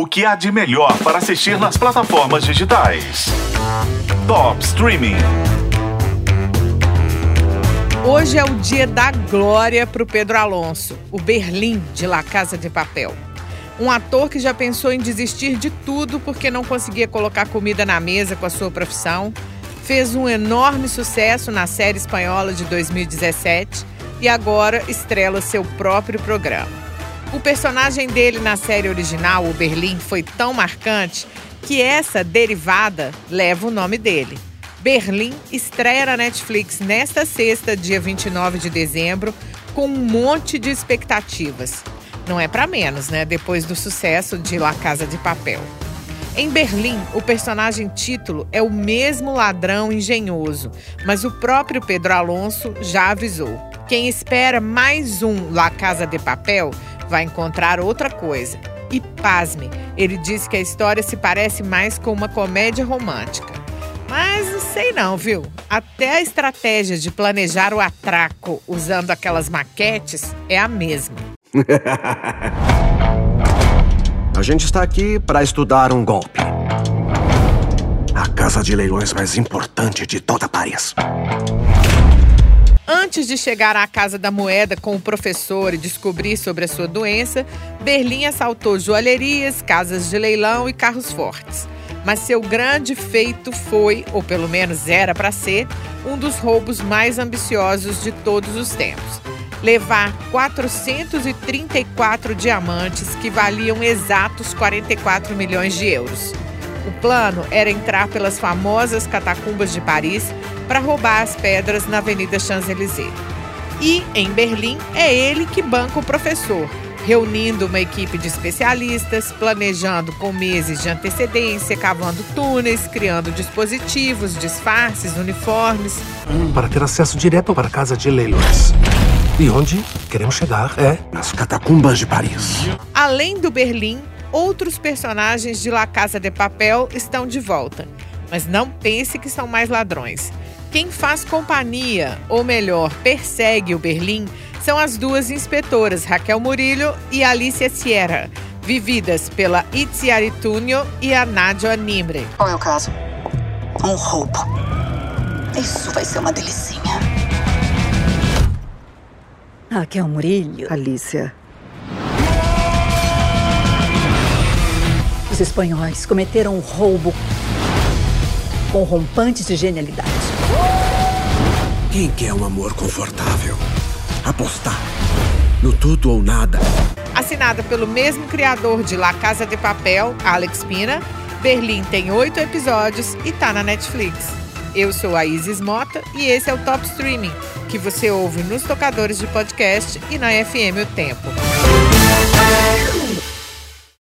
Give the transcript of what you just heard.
O que há de melhor para assistir nas plataformas digitais? Top Streaming. Hoje é o dia da glória para o Pedro Alonso, o Berlim de La Casa de Papel. Um ator que já pensou em desistir de tudo porque não conseguia colocar comida na mesa com a sua profissão, fez um enorme sucesso na série espanhola de 2017 e agora estrela seu próprio programa. O personagem dele na série original, o Berlim, foi tão marcante que essa derivada leva o nome dele. Berlim estreia na Netflix nesta sexta, dia 29 de dezembro, com um monte de expectativas. Não é para menos, né? Depois do sucesso de La Casa de Papel. Em Berlim, o personagem título é o mesmo ladrão engenhoso, mas o próprio Pedro Alonso já avisou. Quem espera mais um La Casa de Papel vai encontrar outra coisa. E pasme, ele diz que a história se parece mais com uma comédia romântica. Mas não sei não, viu? Até a estratégia de planejar o atraco usando aquelas maquetes é a mesma. a gente está aqui para estudar um golpe. A casa de leilões mais importante de toda Paris. Antes de chegar à Casa da Moeda com o professor e descobrir sobre a sua doença, Berlim assaltou joalherias, casas de leilão e carros fortes. Mas seu grande feito foi, ou pelo menos era para ser, um dos roubos mais ambiciosos de todos os tempos. Levar 434 diamantes que valiam exatos 44 milhões de euros. O plano era entrar pelas famosas catacumbas de Paris para roubar as pedras na Avenida Champs-Élysées. E, em Berlim, é ele que banca o professor, reunindo uma equipe de especialistas, planejando com meses de antecedência, cavando túneis, criando dispositivos, disfarces, uniformes. Para ter acesso direto para a casa de leilões. E onde queremos chegar é nas catacumbas de Paris. Além do Berlim, outros personagens de La Casa de Papel estão de volta. Mas não pense que são mais ladrões. Quem faz companhia, ou melhor, persegue o Berlim, são as duas inspetoras Raquel Murillo e Alicia Sierra, vividas pela Itziari Tunio e a Nadia Nimre. Qual é o caso? Um roubo. Isso vai ser uma delicinha. Raquel Murillo. Alicia. Os espanhóis cometeram um roubo com rompantes de genialidade. Quem quer um amor confortável? Apostar no tudo ou nada. Assinada pelo mesmo criador de La Casa de Papel, Alex Pina, Berlim tem oito episódios e tá na Netflix. Eu sou a Isis Mota e esse é o Top Streaming, que você ouve nos tocadores de podcast e na FM O Tempo.